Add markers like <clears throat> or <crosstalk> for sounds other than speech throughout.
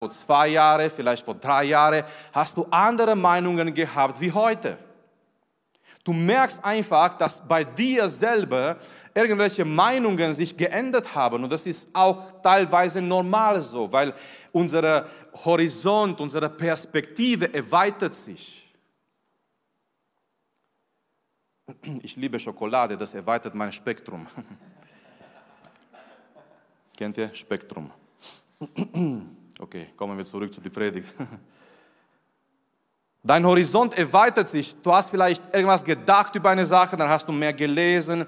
vor zwei Jahren, vielleicht vor drei Jahren, hast du andere Meinungen gehabt wie heute. Du merkst einfach, dass bei dir selber irgendwelche Meinungen sich geändert haben und das ist auch teilweise normal so, weil unser Horizont, unsere Perspektive erweitert sich. Ich liebe Schokolade, das erweitert mein Spektrum. <laughs> Kennt ihr Spektrum? <clears throat> Okay, kommen wir zurück zu der Predigt. <laughs> Dein Horizont erweitert sich. Du hast vielleicht irgendwas gedacht über eine Sache, dann hast du mehr gelesen,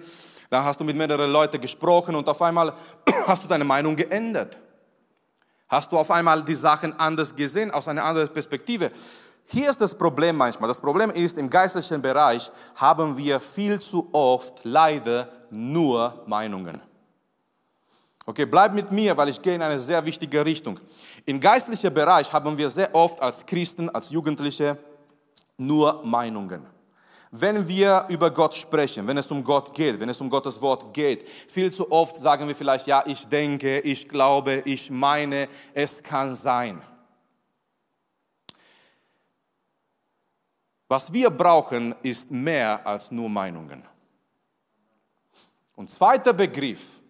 dann hast du mit mehreren Leuten gesprochen und auf einmal <clears throat> hast du deine Meinung geändert. Hast du auf einmal die Sachen anders gesehen, aus einer anderen Perspektive. Hier ist das Problem manchmal. Das Problem ist, im geistlichen Bereich haben wir viel zu oft leider nur Meinungen. Okay, bleib mit mir, weil ich gehe in eine sehr wichtige Richtung. Im geistlichen Bereich haben wir sehr oft als Christen, als Jugendliche nur Meinungen. Wenn wir über Gott sprechen, wenn es um Gott geht, wenn es um Gottes Wort geht, viel zu oft sagen wir vielleicht, ja, ich denke, ich glaube, ich meine, es kann sein. Was wir brauchen, ist mehr als nur Meinungen. Und zweiter Begriff,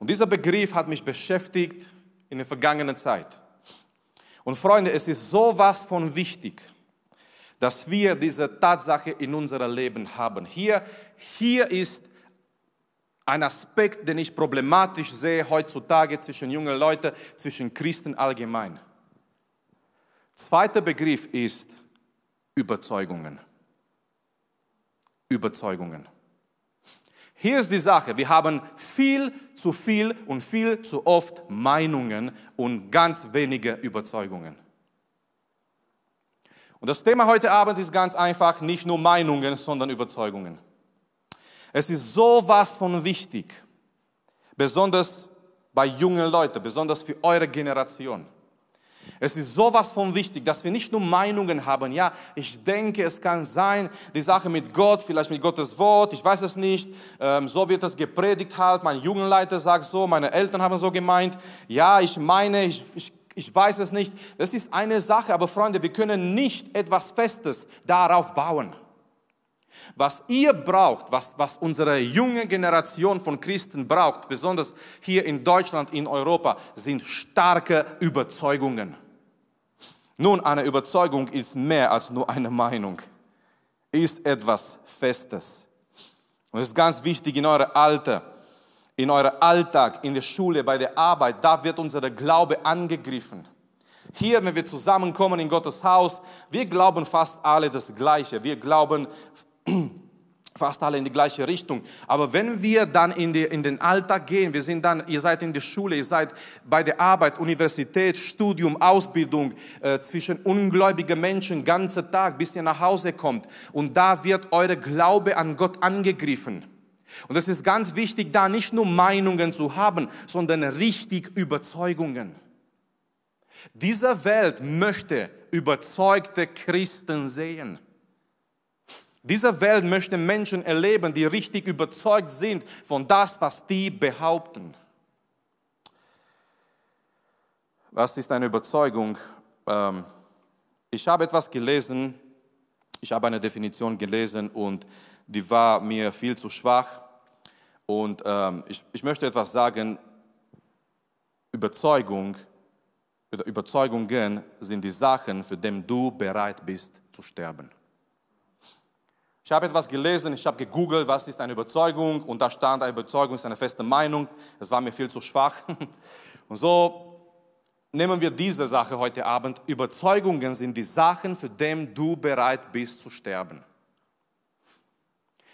und dieser Begriff hat mich beschäftigt in der vergangenen Zeit. Und Freunde, es ist sowas von wichtig, dass wir diese Tatsache in unserem Leben haben. Hier, hier ist ein Aspekt, den ich problematisch sehe heutzutage zwischen jungen Leuten, zwischen Christen allgemein. Zweiter Begriff ist Überzeugungen. Überzeugungen. Hier ist die Sache, wir haben viel zu viel und viel zu oft Meinungen und ganz wenige Überzeugungen. Und das Thema heute Abend ist ganz einfach, nicht nur Meinungen, sondern Überzeugungen. Es ist sowas von wichtig, besonders bei jungen Leuten, besonders für eure Generation. Es ist sowas von wichtig, dass wir nicht nur Meinungen haben. Ja, ich denke, es kann sein, die Sache mit Gott, vielleicht mit Gottes Wort, ich weiß es nicht. Ähm, so wird es gepredigt halt. Mein Jugendleiter sagt so, meine Eltern haben so gemeint. Ja, ich meine, ich, ich, ich weiß es nicht. Das ist eine Sache, aber Freunde, wir können nicht etwas Festes darauf bauen. Was ihr braucht, was, was unsere junge Generation von Christen braucht, besonders hier in Deutschland, in Europa, sind starke Überzeugungen. Nun, eine Überzeugung ist mehr als nur eine Meinung, ist etwas Festes. Und es ist ganz wichtig in eurem Alter, in eurem Alltag, in der Schule, bei der Arbeit, da wird unser Glaube angegriffen. Hier, wenn wir zusammenkommen in Gottes Haus, wir glauben fast alle das Gleiche. Wir glauben fast alle in die gleiche Richtung. Aber wenn wir dann in, die, in den Alltag gehen, wir sind dann, ihr seid in der Schule, ihr seid bei der Arbeit, Universität, Studium, Ausbildung, äh, zwischen ungläubigen Menschen, ganzen Tag, bis ihr nach Hause kommt. Und da wird eure Glaube an Gott angegriffen. Und es ist ganz wichtig, da nicht nur Meinungen zu haben, sondern richtig Überzeugungen. Diese Welt möchte überzeugte Christen sehen. Diese Welt möchte Menschen erleben, die richtig überzeugt sind von das, was die behaupten. Was ist eine Überzeugung? Ähm, ich habe etwas gelesen, ich habe eine Definition gelesen und die war mir viel zu schwach. Und ähm, ich, möchte etwas sagen, Überzeugung, Überzeugungen sind die Sachen, für die du bereit bist zu sterben. Ich habe etwas gelesen, ich habe gegoogelt, was ist eine Überzeugung und da stand, eine Überzeugung ist eine feste Meinung. Das war mir viel zu schwach. <laughs> Und so nehmen wir diese Sache heute Abend. Überzeugungen sind die Sachen, für die du bereit bist zu sterben.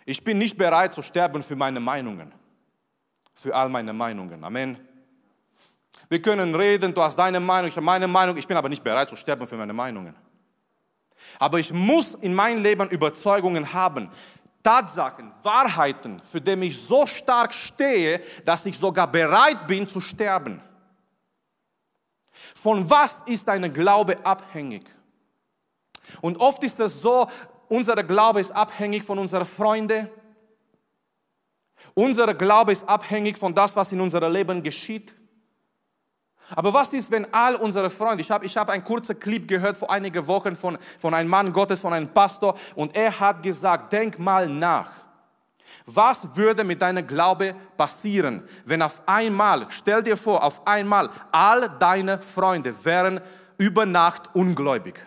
Ich bin nicht bereit zu sterben für meine Meinungen, für all meine Meinungen. Amen. Wir können reden, du hast deine Meinung, ich habe meine Meinung, ich bin aber nicht bereit zu sterben für meine Meinungen. Aber ich muss in meinem Leben Überzeugungen haben. Tatsachen, Wahrheiten, für die ich so stark stehe, dass ich sogar bereit bin zu sterben. Von was ist dein Glaube abhängig? Und oft ist es so, unser Glaube ist abhängig von unseren Freunden. Unser Glaube ist abhängig von das, was in unserem Leben geschieht. Aber was ist, wenn all unsere Freunde, ich habe ich hab einen kurzen Clip gehört vor einigen Wochen von, von einem Mann Gottes, von einem Pastor, und er hat gesagt, denk mal nach. Was würde mit deinem Glaube passieren, wenn auf einmal, stell dir vor, auf einmal all deine Freunde wären über Nacht ungläubig?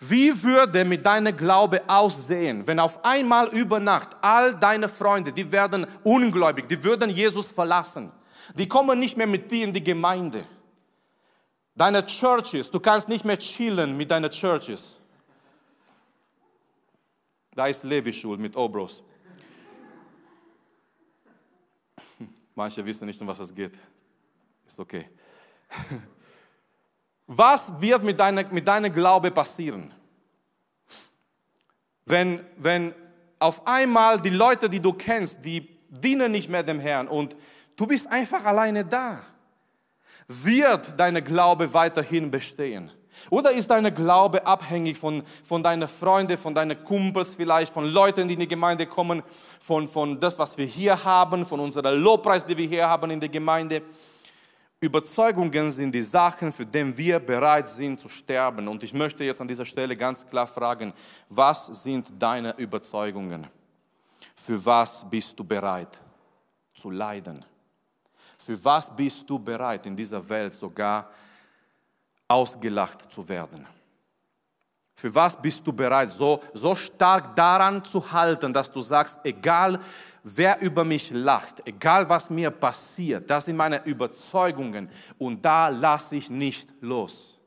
Wie würde mit deinem Glaube aussehen, wenn auf einmal über Nacht all deine Freunde, die werden ungläubig, die würden Jesus verlassen? Die kommen nicht mehr mit dir in die Gemeinde. Deine Churches, du kannst nicht mehr chillen mit deinen Churches. Da ist Levi-Schul mit Obros. <laughs> Manche wissen nicht, um was es geht. Ist okay. <laughs> Was wird mit deinem mit deiner Glaube passieren? Wenn, wenn auf einmal die Leute, die du kennst, die dienen nicht mehr dem Herrn und du bist einfach alleine da. Wird deine Glaube weiterhin bestehen? Oder ist deine Glaube abhängig von, von deinen Freunden, von deinen Kumpels vielleicht, von Leuten, die in die Gemeinde kommen, von, von das, was wir hier haben, von unserer Lobpreis, die wir hier haben in der Gemeinde? Überzeugungen sind die Sachen, für die wir bereit sind zu sterben. Und ich möchte jetzt an dieser Stelle ganz klar fragen, was sind deine Überzeugungen? Für was bist du bereit zu leiden? Für was bist du bereit in dieser Welt sogar ausgelacht zu werden? Für was bist du bereit, so, so stark daran zu halten, dass du sagst, egal wer über mich lacht, egal was mir passiert, das sind meine Überzeugungen und da lasse ich nicht los.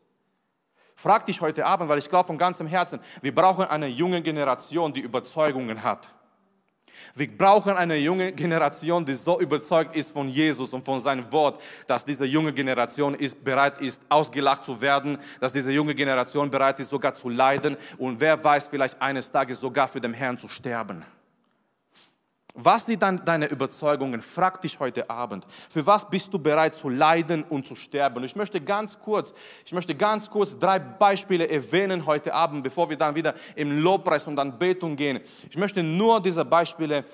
Frag dich heute Abend, weil ich glaube von ganzem Herzen, wir brauchen eine junge Generation, die Überzeugungen hat. Wir brauchen eine junge Generation, die so überzeugt ist von Jesus und von seinem Wort, dass diese junge Generation ist, bereit ist, ausgelacht zu werden, dass diese junge Generation bereit ist, sogar zu leiden und wer weiß, vielleicht eines Tages sogar für den Herrn zu sterben. Was sind dann deine Überzeugungen? Frag dich heute Abend. Für was bist du bereit zu leiden und zu sterben? Ich möchte ganz kurz, ich möchte ganz kurz drei Beispiele erwähnen heute Abend, bevor wir dann wieder im Lobpreis und Anbetung gehen. Ich möchte nur diese Beispiele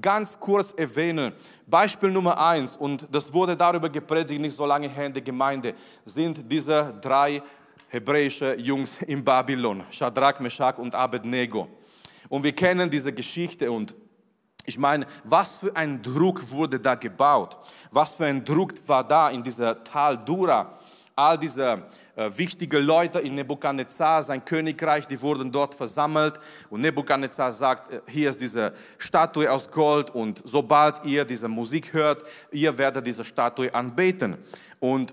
ganz kurz erwähnen. Beispiel Nummer eins, und das wurde darüber gepredigt, nicht so lange her in der Gemeinde, sind diese drei hebräische Jungs in Babylon, Shadrach, Meshach und Abednego. Und wir kennen diese Geschichte und ich meine, was für ein Druck wurde da gebaut? Was für ein Druck war da in dieser Tal Dura? All diese äh, wichtigen Leute in Nebukadnezar, sein Königreich, die wurden dort versammelt. Und Nebukadnezar sagt, äh, hier ist diese Statue aus Gold und sobald ihr diese Musik hört, ihr werdet diese Statue anbeten. Und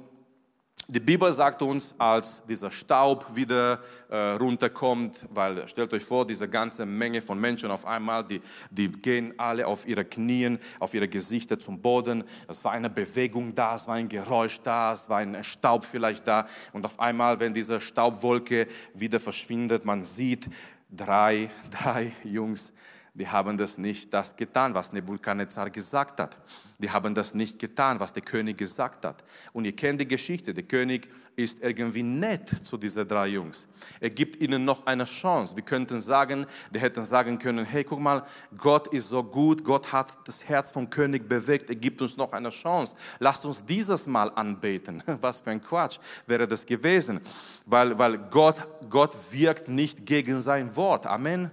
die Bibel sagt uns, als dieser Staub wieder äh, runterkommt, weil stellt euch vor, diese ganze Menge von Menschen auf einmal, die, die gehen alle auf ihre Knien, auf ihre Gesichter zum Boden. Es war eine Bewegung da, es war ein Geräusch da, es war ein Staub vielleicht da. Und auf einmal, wenn diese Staubwolke wieder verschwindet, man sieht drei, <laughs> drei Jungs die haben das nicht das getan, was Nebukadnezar gesagt hat. Die haben das nicht getan, was der König gesagt hat. Und ihr kennt die Geschichte. Der König ist irgendwie nett zu diesen drei Jungs. Er gibt ihnen noch eine Chance. Wir könnten sagen, die hätten sagen können, hey, guck mal, Gott ist so gut, Gott hat das Herz vom König bewegt, er gibt uns noch eine Chance. Lasst uns dieses Mal anbeten. <laughs> Was für ein Quatsch wäre das gewesen. Weil, weil Gott, Gott wirkt nicht gegen sein Wort. Amen.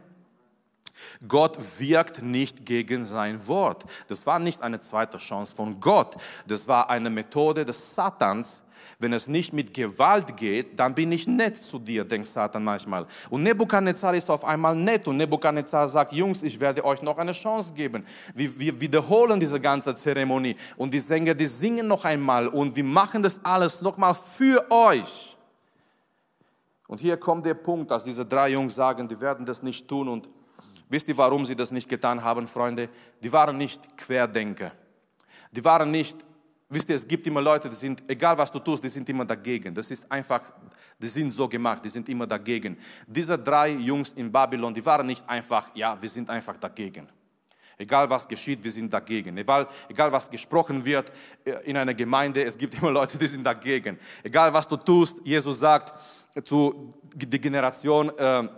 Gott wirkt nicht gegen sein Wort. Das war nicht eine zweite Chance von Gott. Das war eine Methode des Satans. Wenn es nicht mit Gewalt geht, dann bin ich nett zu dir, denkt Satan manchmal. Und Nebukadnezar ist auf einmal nett und Nebukadnezar sagt, Jungs, ich werde euch noch eine Chance geben. Wir, wir wiederholen diese ganze Zeremonie und die Sänger, die singen noch einmal und wir machen das alles nochmal für euch. Und hier kommt der Punkt, dass diese drei Jungs sagen, die werden das nicht tun und Wisst ihr, warum sie das nicht getan haben, Freunde? Die waren nicht Querdenker. Die waren nicht, wisst ihr, es gibt immer Leute, die sind, egal was du tust, die sind immer dagegen. Das ist einfach, die sind so gemacht, die sind immer dagegen. Diese drei Jungs in Babylon, die waren nicht einfach, ja, wir sind einfach dagegen. Egal was geschieht, wir sind dagegen. Egal, egal was gesprochen wird äh, in einer Gemeinde, es gibt immer Leute, die sind dagegen. Egal was du tust, Jesus sagt zu der Generation, äh,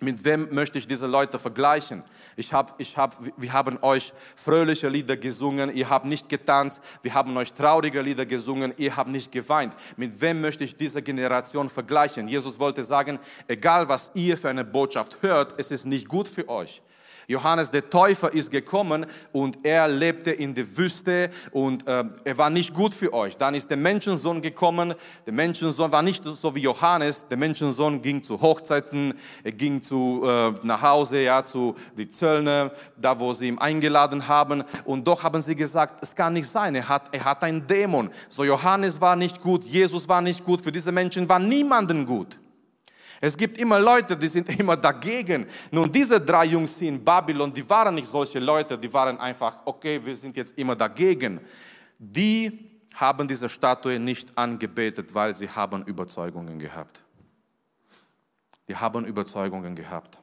mit wem möchte ich diese Leute vergleichen? Ich hab, ich hab, wir haben euch fröhliche Lieder gesungen, ihr habt nicht getanzt, wir haben euch traurige Lieder gesungen, ihr habt nicht geweint. Mit wem möchte ich diese Generation vergleichen? Jesus wollte sagen, egal was ihr für eine Botschaft hört, es ist nicht gut für euch. Johannes der Täufer ist gekommen und er lebte in der Wüste und äh, er war nicht gut für euch. Dann ist der Menschensohn gekommen. Der Menschensohn war nicht so wie Johannes. Der Menschensohn ging zu Hochzeiten, er ging zu, äh, nach Hause, ja, zu die Zöllner, da wo sie ihn eingeladen haben. Und doch haben sie gesagt, es kann nicht sein. Er hat, er hat einen Dämon. So Johannes war nicht gut, Jesus war nicht gut. Für diese Menschen war niemanden gut. Es gibt immer Leute, die sind <laughs> immer dagegen. Nun, diese drei Jungs in Babylon, die waren nicht solche Leute, die waren einfach, okay, wir sind jetzt immer dagegen. Die haben diese Statue nicht angebetet, weil sie haben Überzeugungen gehabt. Die haben Überzeugungen gehabt.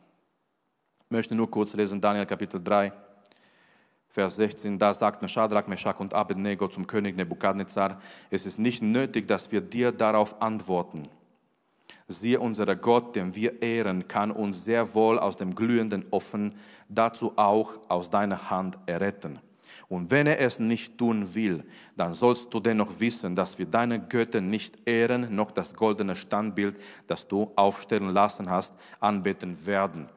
Ich möchte nur kurz lesen, Daniel Kapitel 3, Vers 16, da sagten Shadrach, Meshach und Abednego zum König Nebukadnezar, es ist nicht nötig, dass wir dir darauf antworten Siehe, unser Gott, den wir ehren, kann uns sehr wohl aus dem glühenden Ofen, dazu auch aus deiner Hand erretten. Und wenn er es nicht tun will, dann sollst du dennoch wissen, dass wir deine Götter nicht ehren, noch das goldene Standbild, das du aufstellen lassen hast, anbeten werden.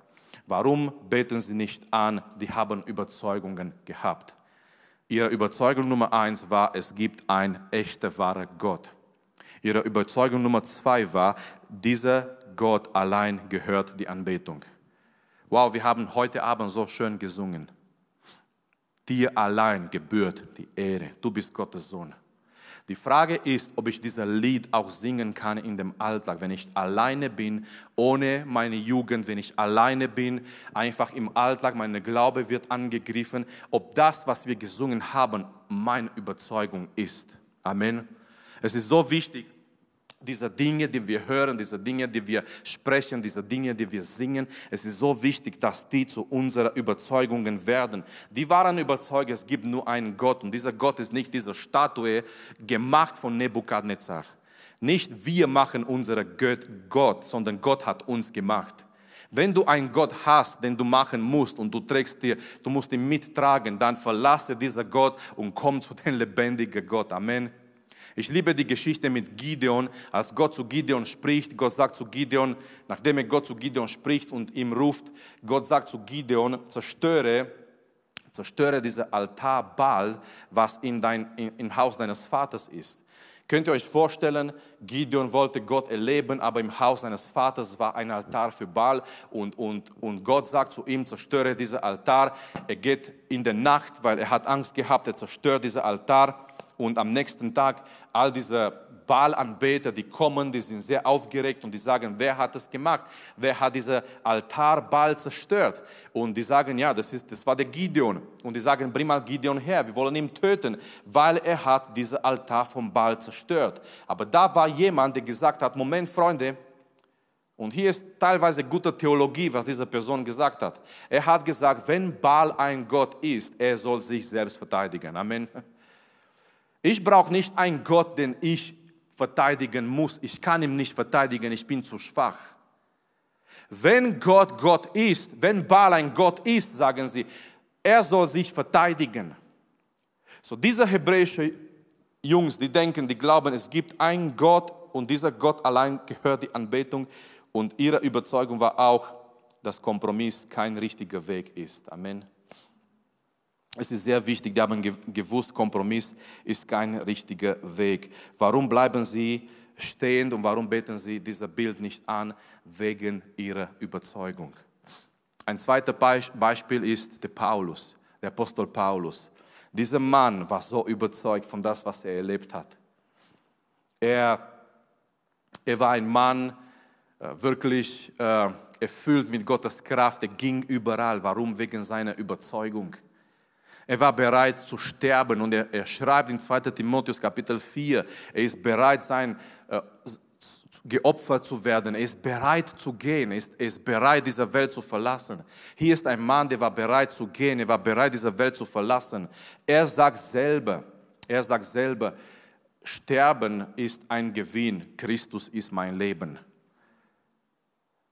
Warum beten sie nicht an? Die haben Überzeugungen gehabt. Ihre Überzeugung Nummer eins war, es gibt ein echter, wahrer Gott. Ihre Überzeugung Nummer zwei war, dieser Gott allein gehört die Anbetung. Wow, wir haben heute Abend so schön gesungen. Dir allein gebührt die Ehre. Du bist Gottes Sohn. Die Frage ist, ob ich dieses Lied auch singen kann in dem Alltag, wenn ich alleine bin, ohne meine Jugend, wenn ich alleine bin, einfach im Alltag, meine Glaube wird angegriffen, ob das, was wir gesungen haben, meine Überzeugung ist. Amen. Es ist so wichtig, diese Dinge, die wir hören, diese Dinge, die wir sprechen, diese Dinge, die wir singen, es ist so wichtig, dass die zu unseren Überzeugungen werden. Die waren überzeugt, es gibt nur einen Gott und dieser Gott ist nicht diese Statue gemacht von Nebukadnezar. Nicht wir machen unsere Gott, sondern Gott hat uns gemacht. Wenn du einen Gott hast, den du machen musst und du trägst dir, du musst ihn mittragen, dann verlasse dieser Gott und komm zu dem lebendigen Gott. Amen. Ich liebe die Geschichte mit Gideon, als Gott zu Gideon spricht. Gott sagt zu Gideon, nachdem er Gott zu Gideon spricht und ihm ruft, Gott sagt zu Gideon, zerstöre, zerstöre diesen Altar Baal, was in dein, in, im Haus deines Vaters ist. Könnt ihr euch vorstellen, Gideon wollte Gott erleben, aber im Haus seines Vaters war ein Altar für Baal und, und, und Gott sagt zu ihm, zerstöre diesen Altar. Er geht in der Nacht, weil er hat Angst gehabt, er zerstört diesen Altar und am nächsten Tag all diese Baalanbeter, die kommen, die sind sehr aufgeregt und die sagen, wer hat das gemacht? Wer hat diesen Altar Baal zerstört? Und die sagen, ja, das, ist, das war der Gideon. Und die sagen, bring mal Gideon her, wir wollen ihn töten, weil er hat diesen Altar vom Baal zerstört. Aber da war jemand, der gesagt hat, Moment, Freunde, und hier ist teilweise gute Theologie, was diese Person gesagt hat. Er hat gesagt, wenn Baal ein Gott ist, er soll sich selbst verteidigen. Amen. Ich brauche nicht einen Gott, den ich verteidigen muss. Ich kann ihn nicht verteidigen, ich bin zu schwach. Wenn Gott Gott ist, wenn Baal ein Gott ist, sagen sie, er soll sich verteidigen. So diese hebräische Jungs, die denken, die glauben, es gibt einen Gott und dieser Gott allein gehört die Anbetung und ihre Überzeugung war auch, dass Kompromiss kein richtiger Weg ist. Amen. Es ist sehr wichtig, die haben gewusst, Kompromiss ist kein richtiger Weg. Warum bleiben sie stehend und warum beten sie dieses Bild nicht an? Wegen ihrer Überzeugung. Ein zweites Beispiel ist der Paulus, der Apostel Paulus. Dieser Mann war so überzeugt von das, was er erlebt hat. Er, er war ein Mann, äh, wirklich äh, erfüllt mit Gottes Kraft. Er ging überall. Warum? Wegen seiner Überzeugung. Er war bereit zu sterben und er, er schreibt in 2 Timotheus Kapitel 4, er ist bereit sein, äh, geopfert zu werden, er ist bereit zu gehen, er ist, er ist bereit, diese Welt zu verlassen. Hier ist ein Mann, der war bereit zu gehen, er war bereit, diese Welt zu verlassen. Er sagt selber, er sagt selber, Sterben ist ein Gewinn, Christus ist mein Leben.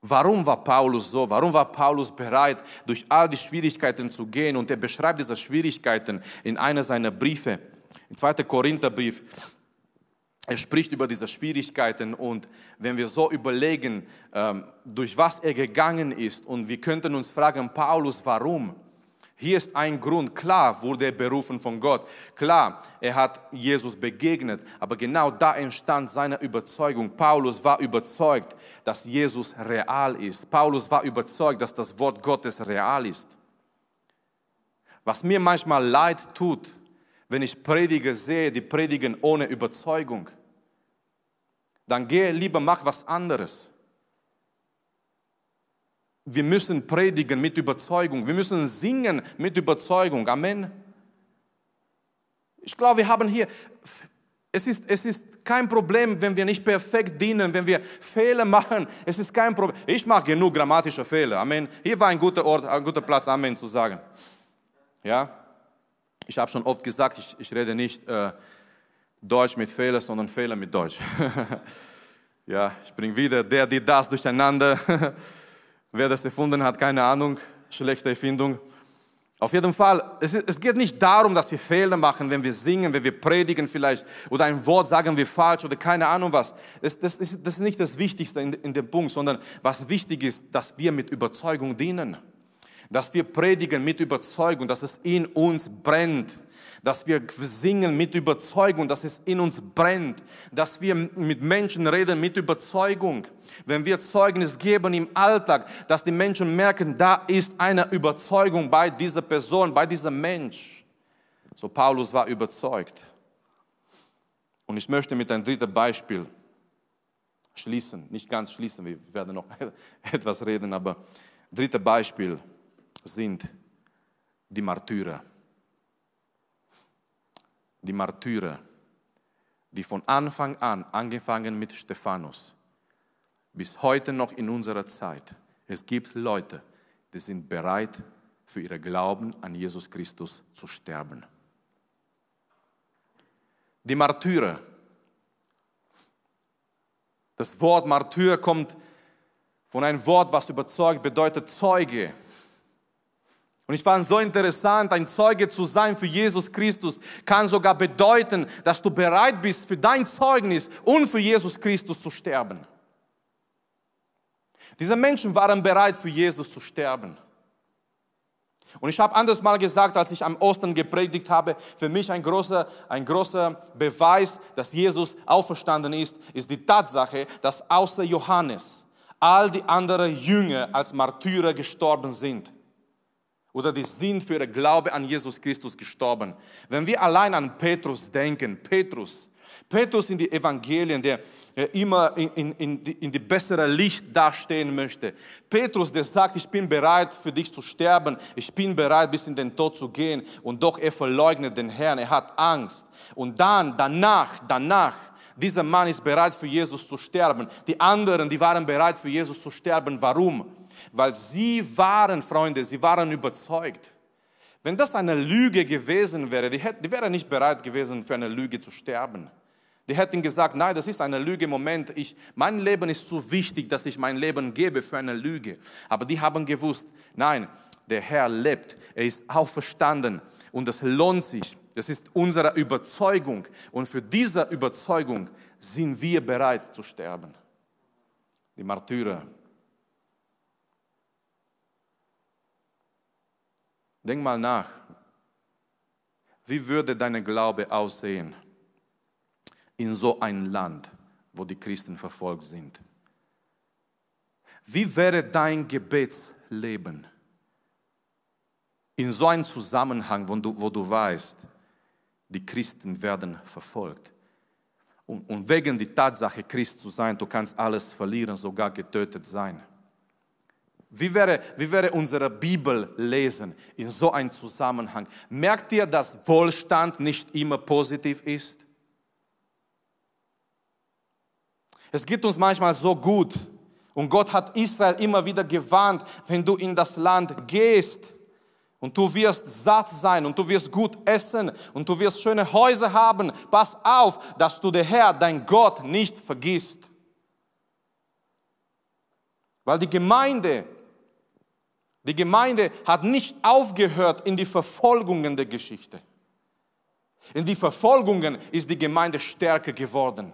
Warum war Paulus so? Warum war Paulus bereit, durch all die Schwierigkeiten zu gehen? Und er beschreibt diese Schwierigkeiten in einer seiner Briefe, im 2. Korintherbrief. Er spricht über diese Schwierigkeiten und wenn wir so überlegen, ähm, durch was er gegangen ist und wir könnten uns fragen, Paulus, warum? Hier ist ein Grund. Klar wurde er berufen von Gott. Klar, er hat Jesus begegnet. Aber genau da entstand seine Überzeugung. Paulus war überzeugt, dass Jesus real ist. Paulus war überzeugt, dass das Wort Gottes real ist. Was mir manchmal leid tut, wenn ich Prediger sehe, die predigen ohne Überzeugung, dann gehe lieber, mach was anderes. Wir müssen predigen mit Überzeugung. Wir müssen singen mit Überzeugung. Amen. Ich glaube, wir haben hier, es ist, es ist kein Problem, wenn wir nicht perfekt dienen, wenn wir Fehler machen. Es ist kein Problem. Ich mache genug grammatische Fehler. Amen. Hier war ein guter Ort, ein guter Platz, Amen zu sagen. Ja. Ich habe schon oft gesagt, ich, ich rede nicht äh, Deutsch mit Fehler, sondern Fehler mit Deutsch. <laughs> ja, ich bringe wieder der, die, das durcheinander. <laughs> Wer das erfunden hat, keine Ahnung, schlechte Erfindung. Auf jeden Fall, es, es, geht nicht darum, dass wir Fehler machen, wenn wir singen, wenn wir predigen vielleicht oder ein Wort sagen wir falsch oder keine Ahnung was. Das, das, ist, das ist nicht das Wichtigste in, in dem Punkt, sondern was wichtig ist, dass wir mit Überzeugung dienen. Dass wir predigen mit Überzeugung, dass es in uns brennt dass wir singen mit Überzeugung, dass es in uns brennt, dass wir mit Menschen reden mit Überzeugung. Wenn wir Zeugnis geben im Alltag, dass die Menschen merken, da ist eine Überzeugung bei dieser Person, bei diesem Mensch. So Paulus war überzeugt. Und ich möchte mit einem dritten Beispiel schließen, nicht ganz schließen, wir werden noch <laughs> etwas reden, aber dritte Beispiel sind die Martyrer die Martyrer, die von Anfang an, angefangen mit Stephanus, bis heute noch in unserer Zeit, es gibt Leute, die sind bereit, für ihre Glauben an Jesus Christus zu sterben. Die Martyrer. Das Wort Martyr kommt von einem Wort, was überzeugt bedeutet Zeuge. Und ich fand es so interessant, ein Zeuge zu sein für Jesus Christus kann sogar bedeuten, dass du bereit bist, für dein Zeugnis und für Jesus Christus zu sterben. Diese Menschen waren bereit, für Jesus zu sterben. Und ich habe anders mal gesagt, als ich am Ostern gepredigt habe, für mich ein großer, ein großer Beweis, dass Jesus auferstanden ist, ist die Tatsache, dass außer Johannes all die anderen Jünger als Martyrer gestorben sind oder die sind für ihren Glaube an Jesus Christus gestorben. Wenn wir allein an Petrus denken, Petrus, Petrus in die Evangelien, der immer in, in, in, die, in die bessere Licht dastehen möchte. Petrus, der sagt, ich bin bereit für dich zu sterben, ich bin bereit bis in den Tod zu gehen und doch er verleugnet den Herrn, er hat Angst. Und dann, danach, danach, dieser Mann ist bereit für Jesus zu sterben. Die anderen, die waren bereit für Jesus zu sterben. Warum? Weil sie waren, Freunde, sie waren überzeugt. Wenn das eine Lüge gewesen wäre, die, hätte, die wäre nicht bereit gewesen, für eine Lüge zu sterben. Die hätten gesagt, nein, das ist eine Lüge, Moment, ich, mein Leben ist zu wichtig, dass ich mein Leben gebe für eine Lüge. Aber die haben gewusst, nein, der Herr lebt, er ist auferstanden und das lohnt sich. Das ist unsere Überzeugung und für diese Überzeugung sind wir bereit zu sterben. Die Martyrer Denk mal nach. Wie würde dein Glaube aussehen in so ein Land, wo die Christen verfolgt sind? Wie wäre dein Gebetsleben in so einem Zusammenhang, wo du, wo du weißt, die Christen werden verfolgt? Und, und wegen der Tatsache, Christ zu sein, du kannst alles verlieren, sogar getötet sein. Wie wäre, wie wäre unsere Bibel lesen in so einem Zusammenhang? Merkt ihr, dass Wohlstand nicht immer positiv ist? Es geht uns manchmal so gut und Gott hat Israel immer wieder gewarnt, wenn du in das Land gehst und du wirst satt sein und du wirst gut essen und du wirst schöne Häuser haben. Pass auf, dass du der Herr, dein Gott, nicht vergisst. Weil die Gemeinde, die Gemeinde hat nicht aufgehört in die Verfolgungen der Geschichte. In die Verfolgungen ist die Gemeinde stärker geworden.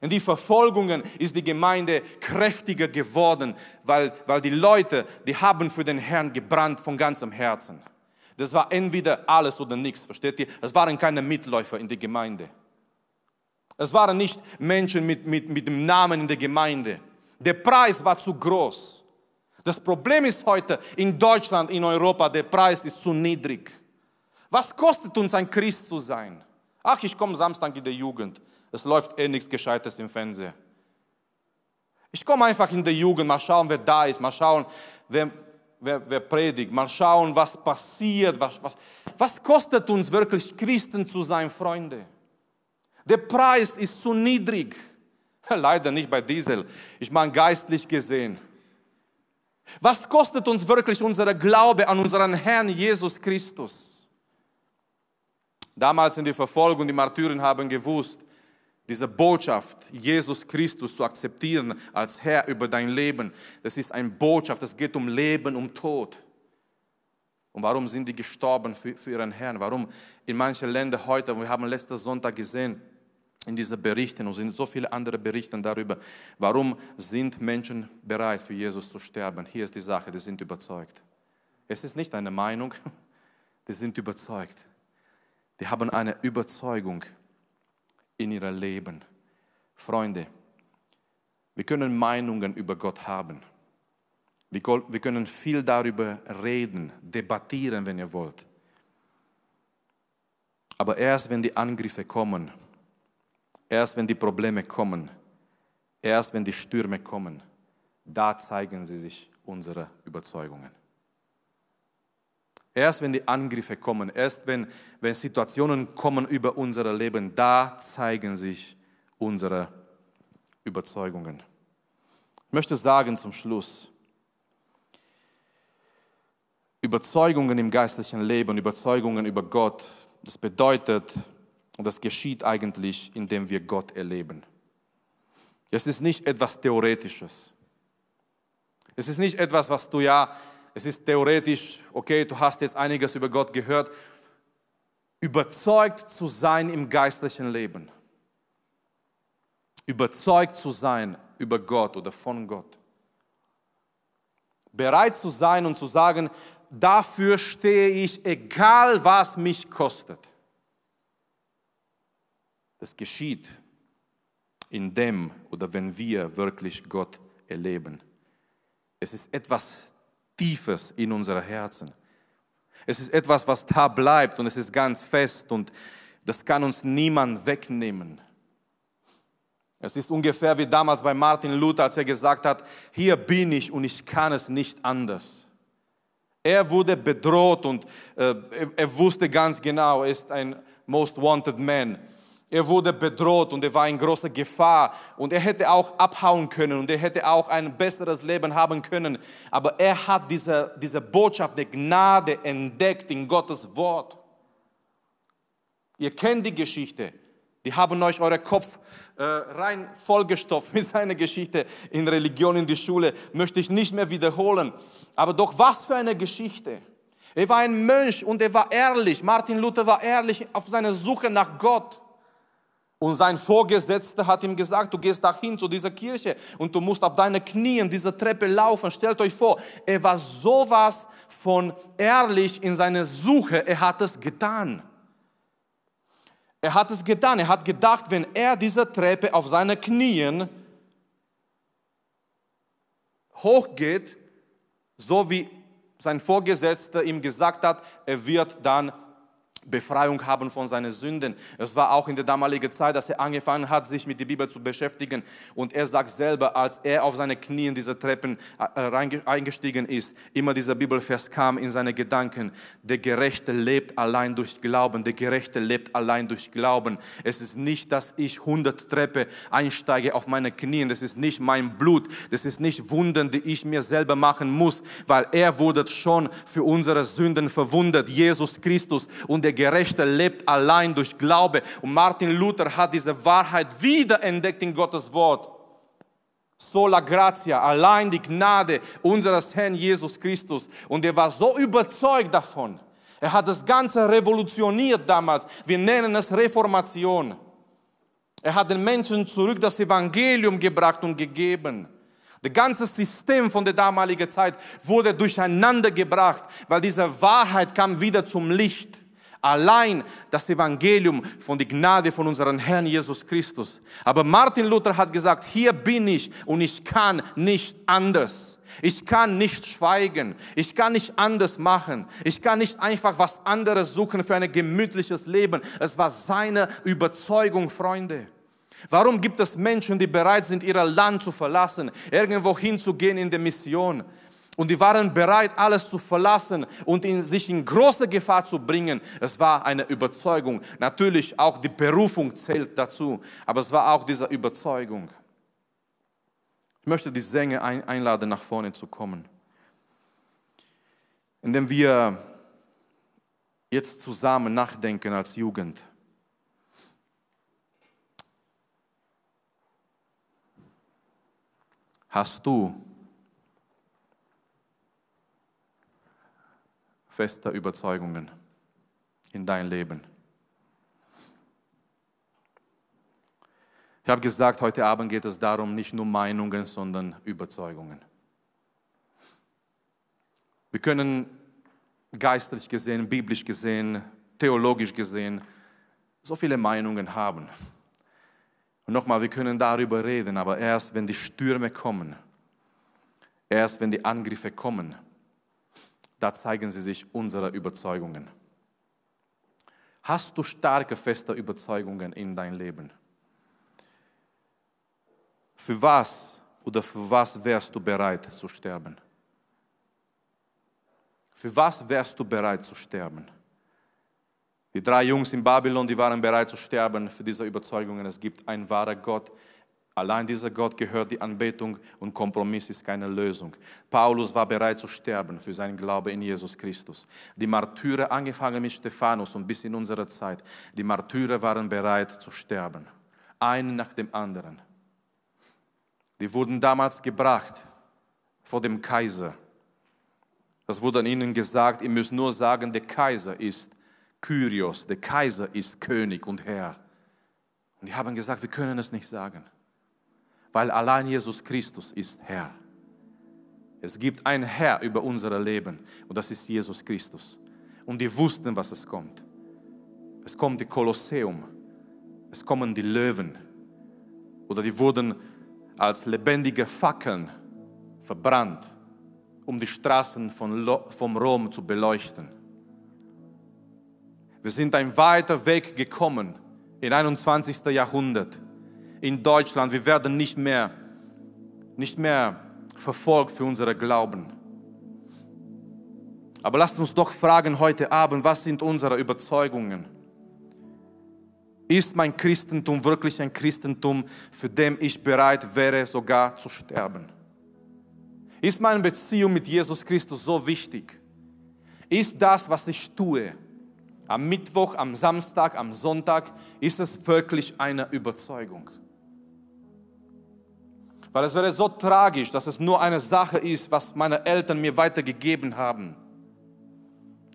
In die Verfolgungen ist die Gemeinde kräftiger geworden, weil, weil die Leute, die haben für den Herrn gebrannt von ganzem Herzen. Das war entweder alles oder nichts, versteht ihr? Es waren keine Mitläufer in der Gemeinde. Es waren nicht Menschen mit, mit, mit dem Namen in der Gemeinde. Der Preis war zu groß. Das Problem ist heute in Deutschland, in Europa, der Preis ist zu niedrig. Was kostet uns ein Christ zu sein? Ach, ich komme Samstag in der Jugend. Es läuft eh nichts Gescheites im Fernsehen. Ich komme einfach in der Jugend, mal schauen, wer da ist, mal schauen, wer, wer, wer predigt, mal schauen, was passiert. Was, was, was kostet uns wirklich, Christen zu sein, Freunde? Der Preis ist zu niedrig. <laughs> Leider nicht bei Diesel. Ich meine geistlich gesehen. Was kostet uns wirklich unser Glaube an unseren Herrn Jesus Christus? Damals in der Verfolgung, die Martyren haben gewusst, diese Botschaft, Jesus Christus zu akzeptieren als Herr über dein Leben, das ist eine Botschaft, es geht um Leben, um Tod. Und warum sind die gestorben für, für ihren Herrn? Warum in manchen Ländern heute, wir haben letzten Sonntag gesehen, in diesen Berichten und sind so viele andere Berichte darüber, warum sind Menschen bereit für Jesus zu sterben. Hier ist die Sache, die sind überzeugt. Es ist nicht eine Meinung, <laughs> die sind überzeugt. Die haben eine Überzeugung in ihrem Leben. Freunde, wir können Meinungen über Gott haben. Wir können viel darüber reden, debattieren, wenn ihr wollt. Aber erst wenn die Angriffe kommen, erst wenn die Probleme kommen, erst wenn die Stürme kommen, da zeigen sie sich unsere Überzeugungen. Erst wenn die Angriffe kommen, erst wenn, wenn Situationen kommen über unser Leben, da zeigen sich unsere Überzeugungen. Ich möchte sagen zum Schluss, Überzeugungen im geistlichen Leben, Überzeugungen über Gott, das bedeutet, und das geschieht eigentlich, indem wir Gott erleben. Es ist nicht etwas Theoretisches. Es ist nicht etwas, was du ja es ist theoretisch, okay, du hast jetzt einiges über Gott gehört, überzeugt zu sein im geistlichen Leben. Überzeugt zu sein über Gott oder von Gott. Bereit zu sein und zu sagen, dafür stehe ich, egal was mich kostet. Das geschieht in dem oder wenn wir wirklich Gott erleben. Es ist etwas Tiefes in unsere Herzen. Es ist etwas, was da bleibt und es ist ganz fest und das kann uns niemand wegnehmen. Es ist ungefähr wie damals bei Martin Luther, als er gesagt hat, hier bin ich und ich kann es nicht anders. Er wurde bedroht und äh, er, er wusste ganz genau, er ist ein most wanted man. Er wurde bedroht und er war in großer Gefahr und er hätte auch abhauen können und er hätte auch ein besseres Leben haben können. Aber er hat diese, diese Botschaft der Gnade entdeckt in Gottes Wort. Ihr kennt die Geschichte. Die haben euch euren Kopf äh, rein vollgestopft mit seiner Geschichte in Religion in die Schule. Möchte ich nicht mehr wiederholen. Aber doch was für eine Geschichte. Er war ein Mönch und er war ehrlich. Martin Luther war ehrlich auf seiner Suche nach Gott. Und sein Vorgesetzter hat ihm gesagt, du gehst dahin zu dieser Kirche und du musst auf deine Knien diese Treppe laufen. Stellt euch vor, er war sowas von ehrlich in seiner Suche. Er hat es getan. Er hat es getan. Er hat gedacht, wenn er diese Treppe auf seine Knien hochgeht, so wie sein Vorgesetzter ihm gesagt hat, er wird dann Befreiung haben von seinen Sünden. Es war auch in der damaligen Zeit, dass er angefangen hat, sich mit der Bibel zu beschäftigen. Und er sagt selber, als er auf seine Knie in diese Treppen äh, eingestiegen ist, immer dieser Bibelvers kam in seine Gedanken. Der Gerechte lebt allein durch Glauben. Der Gerechte lebt allein durch Glauben. Es ist nicht, dass ich 100 Treppe einsteige auf meine Knie. Das ist nicht mein Blut. Das ist nicht Wunden, die ich mir selber machen muss, weil er wurde schon für unsere Sünden verwundet. Jesus Christus. Und der der Gerechte lebt allein durch Glaube. Und Martin Luther hat diese Wahrheit wiederentdeckt in Gottes Wort. Sola gratia, allein die Gnade unseres Herrn Jesus Christus. Und er war so überzeugt davon. Er hat das Ganze revolutioniert damals. Wir nennen es Reformation. Er hat den Menschen zurück das Evangelium gebracht und gegeben. Das ganze System von der damaligen Zeit wurde durcheinander gebracht, weil diese Wahrheit kam wieder zum Licht. Allein das Evangelium von der Gnade von unserem Herrn Jesus Christus. Aber Martin Luther hat gesagt, hier bin ich und ich kann nicht anders. Ich kann nicht schweigen. Ich kann nicht anders machen. Ich kann nicht einfach was anderes suchen für ein gemütliches Leben. Es war seine Überzeugung, Freunde. Warum gibt es Menschen, die bereit sind, ihr Land zu verlassen, irgendwo hinzugehen in der Mission? Und die waren bereit, alles zu verlassen und in, sich in große Gefahr zu bringen. Es war eine Überzeugung. Natürlich auch die Berufung zählt dazu, aber es war auch diese Überzeugung. Ich möchte die Sänger einladen, nach vorne zu kommen. Indem wir jetzt zusammen nachdenken als Jugend. Hast du feste Überzeugungen in dein Leben. Ich habe gesagt, heute Abend geht es darum, nicht nur Meinungen, sondern Überzeugungen. Wir können geistlich gesehen, biblisch gesehen, theologisch gesehen so viele Meinungen haben. Und nochmal, wir können darüber reden, aber erst wenn die Stürme kommen, erst wenn die Angriffe kommen, da zeigen sie sich unsere Überzeugungen. Hast du starke, feste Überzeugungen in dein Leben? Für was oder für was wärst du bereit zu sterben? Für was wärst du bereit zu sterben? Die drei Jungs in Babylon, die waren bereit zu sterben für diese Überzeugungen. Es gibt einen wahren Gott, Allein dieser Gott gehört die Anbetung und Kompromiss ist keine Lösung. Paulus war bereit zu sterben für seinen Glaube in Jesus Christus. Die Martyrer, angefangen mit Stephanus und bis in unsere Zeit, die Martyrer waren bereit zu sterben. Einen nach dem anderen. Die wurden damals gebracht vor dem Kaiser. Das wurde an ihnen gesagt, ihr müsst nur sagen, der Kaiser ist Kyrios, der Kaiser ist König und Herr. Und die haben gesagt, wir können es nicht sagen weil allein Jesus Christus ist Herr. Es gibt einen Herr über unser Leben und das ist Jesus Christus. Und die wussten, was es kommt. Es kommt die Kolosseum, es kommen die Löwen oder die wurden als lebendige Fackeln verbrannt, um die Straßen von, vom Rom zu beleuchten. Wir sind ein weiter Weg gekommen im 21. Jahrhundert in Deutschland, wir werden nicht mehr, nicht mehr verfolgt für unsere Glauben. Aber lasst uns doch fragen heute Abend, was sind unsere Überzeugungen? Ist mein Christentum wirklich ein Christentum, für dem ich bereit wäre, sogar zu sterben? Ist meine Beziehung mit Jesus Christus so wichtig? Ist das, was ich tue, am Mittwoch, am Samstag, am Sonntag, ist es wirklich eine Überzeugung? Weil es wäre so tragisch, dass es nur eine Sache ist, was meine Eltern mir weitergegeben haben.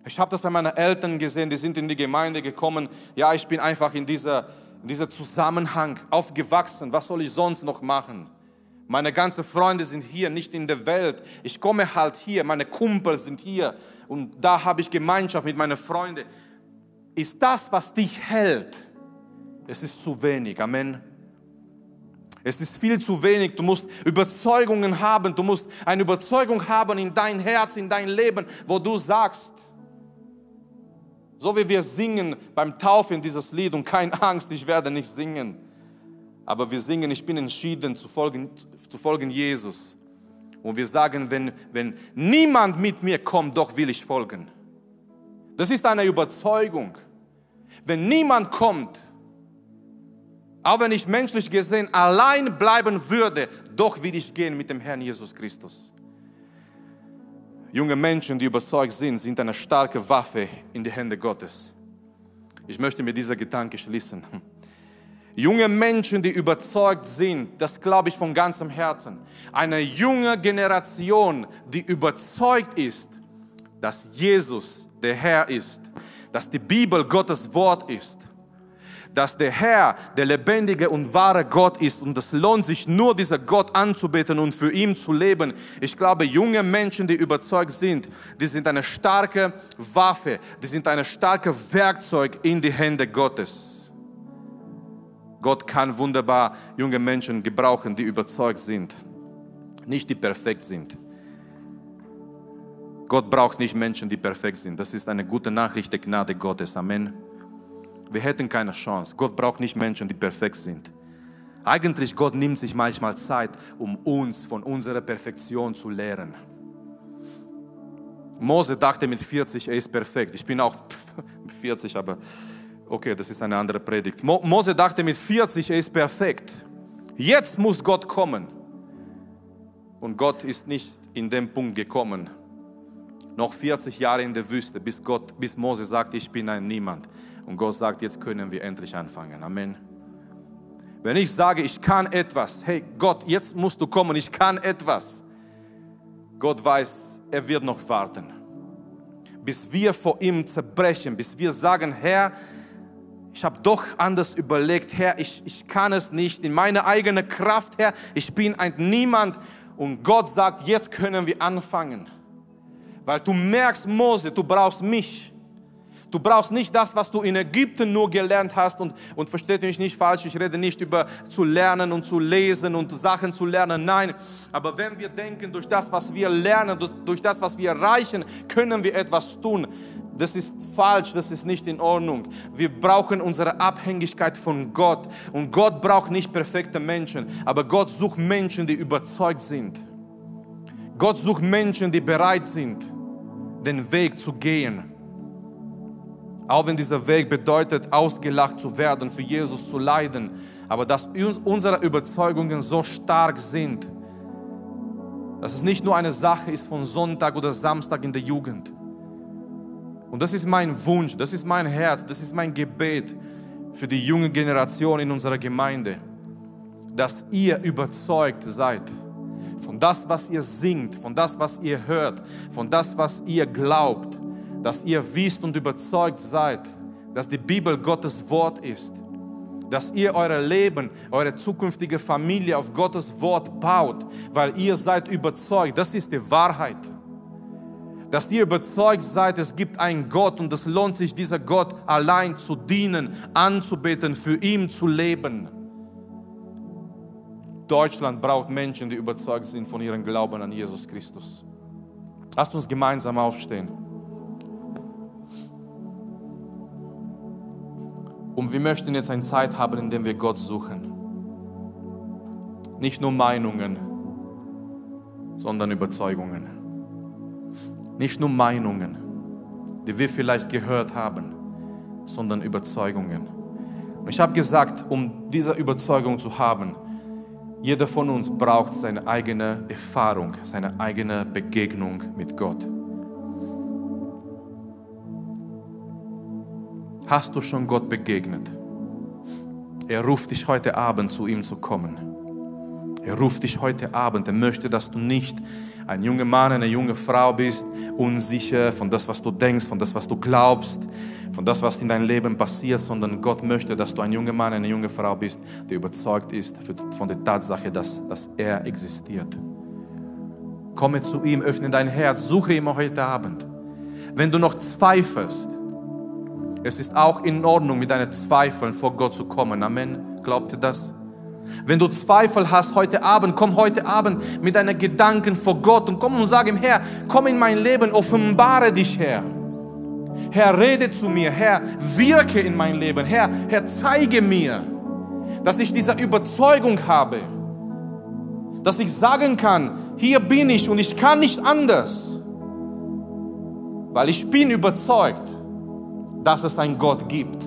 Ich habe das bei meinen Eltern gesehen, die sind in die Gemeinde gekommen. Ja, ich bin einfach in dieser, in dieser Zusammenhang aufgewachsen. Was soll ich sonst noch machen? Meine ganzen Freunde sind hier, nicht in der Welt. Ich komme halt hier, meine Kumpel sind hier und da habe ich Gemeinschaft mit meinen Freunden. Ist das, was dich hält? Es ist zu wenig. Amen. Es ist viel zu wenig. Du musst Überzeugungen haben. Du musst eine Überzeugung haben in dein Herz, in dein Leben, wo du sagst, so wie wir singen beim Taufen dieses Lied und keine Angst, ich werde nicht singen. Aber wir singen, ich bin entschieden zu folgen, zu folgen Jesus. Und wir sagen, wenn, wenn niemand mit mir kommt, doch will ich folgen. Das ist eine Überzeugung. Wenn niemand kommt, auch wenn ich menschlich gesehen allein bleiben würde, doch will ich gehen mit dem Herrn Jesus Christus. Junge Menschen, die überzeugt sind, sind eine starke Waffe in die Hände Gottes. Ich möchte mir dieser Gedanke schließen. <laughs> Junge Menschen, die überzeugt sind, das glaube ich von ganzem Herzen. Eine junge Generation, die überzeugt ist, dass Jesus der Herr ist, dass die Bibel Gottes Wort ist, dass der Herr der lebendige und wahre Gott ist und es lohnt sich nur, dieser Gott anzubeten und für ihn zu leben. Ich glaube, junge Menschen, die überzeugt sind, die sind eine starke Waffe, die sind ein starkes Werkzeug in die Hände Gottes. Gott kann wunderbar junge Menschen gebrauchen, die überzeugt sind, nicht die perfekt sind. Gott braucht nicht Menschen, die perfekt sind. Das ist eine gute Nachricht der Gnade Gottes. Amen. Wir hätten keine Chance. Gott braucht nicht Menschen, die perfekt sind. Eigentlich Gott nimmt sich manchmal Zeit, um uns von unserer Perfektion zu lehren. Mose dachte mit 40, er ist perfekt. Ich bin auch <laughs> 40, aber okay, das ist eine andere Predigt. Mo Mose dachte mit 40, er ist perfekt. Jetzt muss Gott kommen. Und Gott ist nicht in dem Punkt gekommen. Noch 40 Jahre in der Wüste, bis, Gott, bis Mose sagt, ich bin ein Niemand. Und Gott sagt, jetzt können wir endlich anfangen. Amen. Wenn ich sage, ich kann etwas, hey Gott, jetzt musst du kommen, ich kann etwas. Gott weiß, er wird noch warten. Bis wir vor ihm zerbrechen, bis wir sagen, Herr, ich habe doch anders überlegt, Herr, ich, ich kann es nicht in meiner eigenen Kraft, Herr, ich bin ein Niemand. Und Gott sagt, jetzt können wir anfangen. Weil du merkst, Mose, du brauchst mich. Du brauchst nicht das, was du in Ägypten nur gelernt hast und, und versteht mich nicht falsch, ich rede nicht über zu lernen und zu lesen und Sachen zu lernen, nein. Aber wenn wir denken, durch das, was wir lernen, durch das, was wir erreichen, können wir etwas tun, das ist falsch, das ist nicht in Ordnung. Wir brauchen unsere Abhängigkeit von Gott und Gott braucht nicht perfekte Menschen, aber Gott sucht Menschen, die überzeugt sind. Gott sucht Menschen, die bereit sind, den Weg zu gehen. Auch wenn dieser Weg bedeutet, ausgelacht zu werden, für Jesus zu leiden. Aber dass uns unsere Überzeugungen so stark sind, dass es nicht nur eine Sache ist von Sonntag oder Samstag in der Jugend. Und das ist mein Wunsch, das ist mein Herz, das ist mein Gebet für die junge Generation in unserer Gemeinde, dass ihr überzeugt seid von das, was ihr singt, von das, was ihr hört, von das, was ihr glaubt dass ihr wisst und überzeugt seid, dass die Bibel Gottes Wort ist, dass ihr euer Leben, eure zukünftige Familie auf Gottes Wort baut, weil ihr seid überzeugt, das ist die Wahrheit. Dass ihr überzeugt seid, es gibt einen Gott und es lohnt sich, dieser Gott allein zu dienen, anzubeten, für ihn zu leben. Deutschland braucht Menschen, die überzeugt sind von ihrem Glauben an Jesus Christus. Lasst uns gemeinsam aufstehen. Und wir möchten jetzt eine Zeit haben, in der wir Gott suchen. Nicht nur Meinungen, sondern Überzeugungen. Nicht nur Meinungen, die wir vielleicht gehört haben, sondern Überzeugungen. Und ich habe gesagt, um diese Überzeugung zu haben, jeder von uns braucht seine eigene Erfahrung, seine eigene Begegnung mit Gott. Hast du schon Gott begegnet? Er ruft dich heute Abend zu ihm zu kommen. Er ruft dich heute Abend. Er möchte, dass du nicht ein junger Mann, eine junge Frau bist, unsicher von das, was du denkst, von das, was du glaubst, von das, was in deinem Leben passiert, sondern Gott möchte, dass du ein junger Mann, eine junge Frau bist, die überzeugt ist von der Tatsache, dass, dass er existiert. Komme zu ihm, öffne dein Herz, suche ihn heute Abend. Wenn du noch zweifelst, es ist auch in Ordnung, mit deinen Zweifeln vor Gott zu kommen. Amen. Glaubt ihr das? Wenn du Zweifel hast heute Abend, komm heute Abend mit deinen Gedanken vor Gott und komm und sag ihm, Herr, komm in mein Leben, offenbare dich, Herr. Herr, rede zu mir, Herr, wirke in mein Leben, Herr, Herr, zeige mir, dass ich diese Überzeugung habe, dass ich sagen kann, hier bin ich und ich kann nicht anders, weil ich bin überzeugt, dass es einen Gott gibt.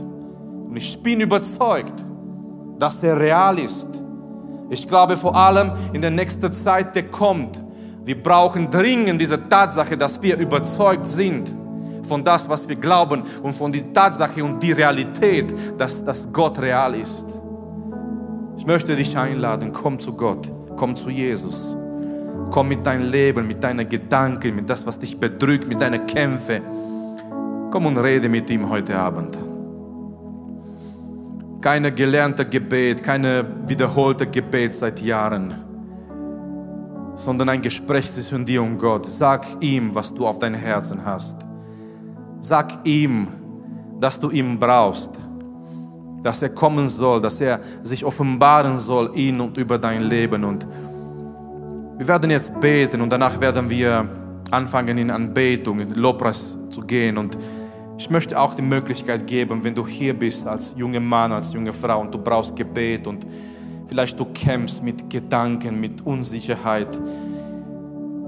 Und ich bin überzeugt, dass er real ist. Ich glaube vor allem in der nächsten Zeit, der kommt, wir brauchen dringend diese Tatsache, dass wir überzeugt sind von das, was wir glauben und von der Tatsache und die Realität, dass, dass Gott real ist. Ich möchte dich einladen, komm zu Gott, komm zu Jesus. Komm mit deinem Leben, mit deinen Gedanken, mit das, was dich bedrückt, mit deinen Kämpfen. Komm und rede mit ihm heute Abend. Keine gelernte Gebet, keine wiederholte Gebet seit Jahren, sondern ein Gespräch zwischen dir und Gott. Sag ihm, was du auf deinem Herzen hast. Sag ihm, dass du ihn brauchst, dass er kommen soll, dass er sich offenbaren soll in und über dein Leben. Und wir werden jetzt beten und danach werden wir anfangen in Anbetung, in Lobpreis zu gehen. Und ich möchte auch die Möglichkeit geben, wenn du hier bist als junger Mann, als junge Frau und du brauchst Gebet und vielleicht du kämpfst mit Gedanken, mit Unsicherheit.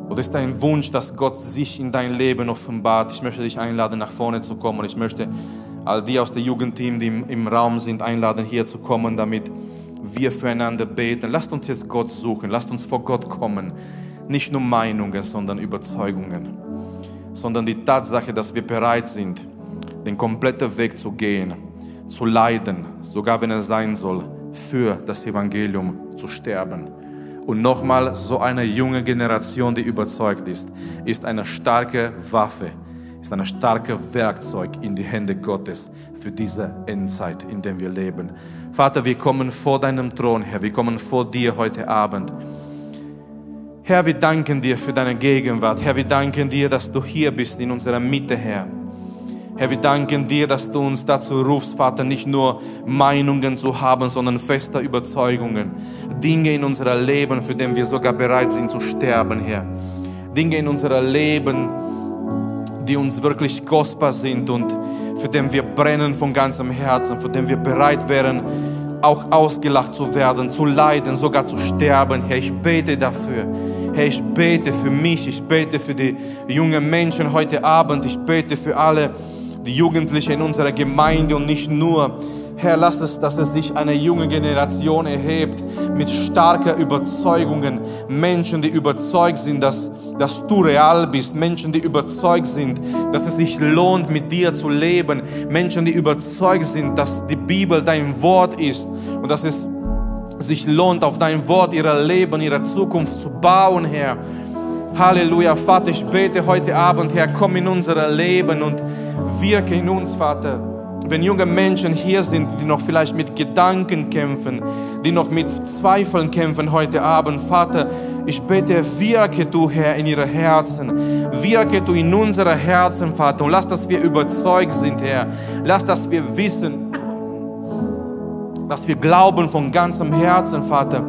Oder ist dein Wunsch, dass Gott sich in dein Leben offenbart? Ich möchte dich einladen, nach vorne zu kommen. Und ich möchte all die aus dem Jugendteam, die im, im Raum sind, einladen, hier zu kommen, damit wir füreinander beten. Lasst uns jetzt Gott suchen. Lasst uns vor Gott kommen. Nicht nur Meinungen, sondern Überzeugungen. Sondern die Tatsache, dass wir bereit sind, den kompletten Weg zu gehen, zu leiden, sogar wenn es sein soll, für das Evangelium zu sterben. Und nochmal, so eine junge Generation, die überzeugt ist, ist eine starke Waffe, ist ein starkes Werkzeug in die Hände Gottes für diese Endzeit, in der wir leben. Vater, wir kommen vor deinem Thron, Herr, wir kommen vor dir heute Abend. Herr, wir danken dir für deine Gegenwart. Herr, wir danken dir, dass du hier bist in unserer Mitte, Herr. Herr, wir danken dir, dass du uns dazu rufst, Vater, nicht nur Meinungen zu haben, sondern feste Überzeugungen. Dinge in unserem Leben, für die wir sogar bereit sind zu sterben, Herr. Dinge in unserem Leben, die uns wirklich kostbar sind und für die wir brennen von ganzem Herzen, für die wir bereit wären, auch ausgelacht zu werden, zu leiden, sogar zu sterben. Herr, ich bete dafür. Herr, ich bete für mich, ich bete für die jungen Menschen heute Abend, ich bete für alle, die Jugendlichen in unserer Gemeinde und nicht nur. Herr, lass es, dass es sich eine junge Generation erhebt mit starken Überzeugungen. Menschen, die überzeugt sind, dass, dass du real bist. Menschen, die überzeugt sind, dass es sich lohnt, mit dir zu leben. Menschen, die überzeugt sind, dass die Bibel dein Wort ist und dass es sich lohnt, auf dein Wort ihr Leben, ihre Zukunft zu bauen, Herr. Halleluja, Vater, ich bete heute Abend, Herr, komm in unser Leben und wirke in uns, Vater. Wenn junge Menschen hier sind, die noch vielleicht mit Gedanken kämpfen, die noch mit Zweifeln kämpfen heute Abend, Vater, ich bete, wirke du, Herr, in ihre Herzen. Wirke du in unsere Herzen, Vater. Und lass, dass wir überzeugt sind, Herr. Lass, dass wir wissen, dass wir glauben von ganzem Herzen, Vater.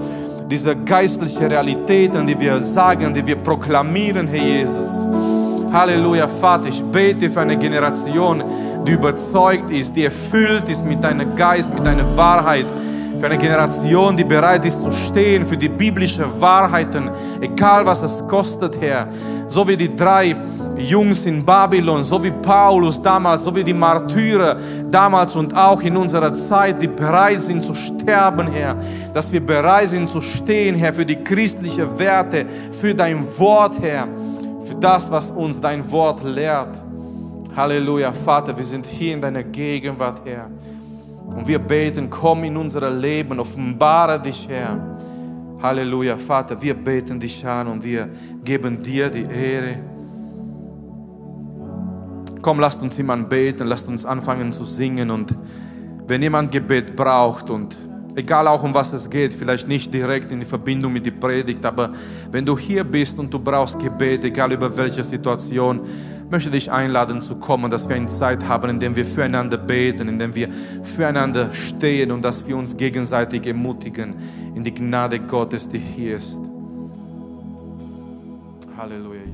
Diese geistlichen Realitäten, die wir sagen, die wir proklamieren, Herr Jesus. Halleluja, Vater, ich bete für eine Generation, die überzeugt ist, die erfüllt ist mit deinem Geist, mit deiner Wahrheit. Für eine Generation, die bereit ist zu stehen für die biblischen Wahrheiten, egal was es kostet, Herr. So wie die drei Jungs in Babylon, so wie Paulus damals, so wie die Martyrer damals und auch in unserer Zeit, die bereit sind zu sterben, Herr. Dass wir bereit sind zu stehen, Herr, für die christlichen Werte, für dein Wort, Herr für das, was uns dein Wort lehrt. Halleluja, Vater, wir sind hier in deiner Gegenwart, Herr. Und wir beten, komm in unser Leben, offenbare dich, Herr. Halleluja, Vater, wir beten dich an und wir geben dir die Ehre. Komm, lasst uns jemand beten, lasst uns anfangen zu singen und wenn jemand Gebet braucht und Egal auch um was es geht, vielleicht nicht direkt in die Verbindung mit der Predigt, aber wenn du hier bist und du brauchst Gebet, egal über welche Situation, möchte dich einladen zu kommen, dass wir eine Zeit haben, in der wir füreinander beten, in der wir füreinander stehen und dass wir uns gegenseitig ermutigen in die Gnade Gottes, die hier ist. Halleluja.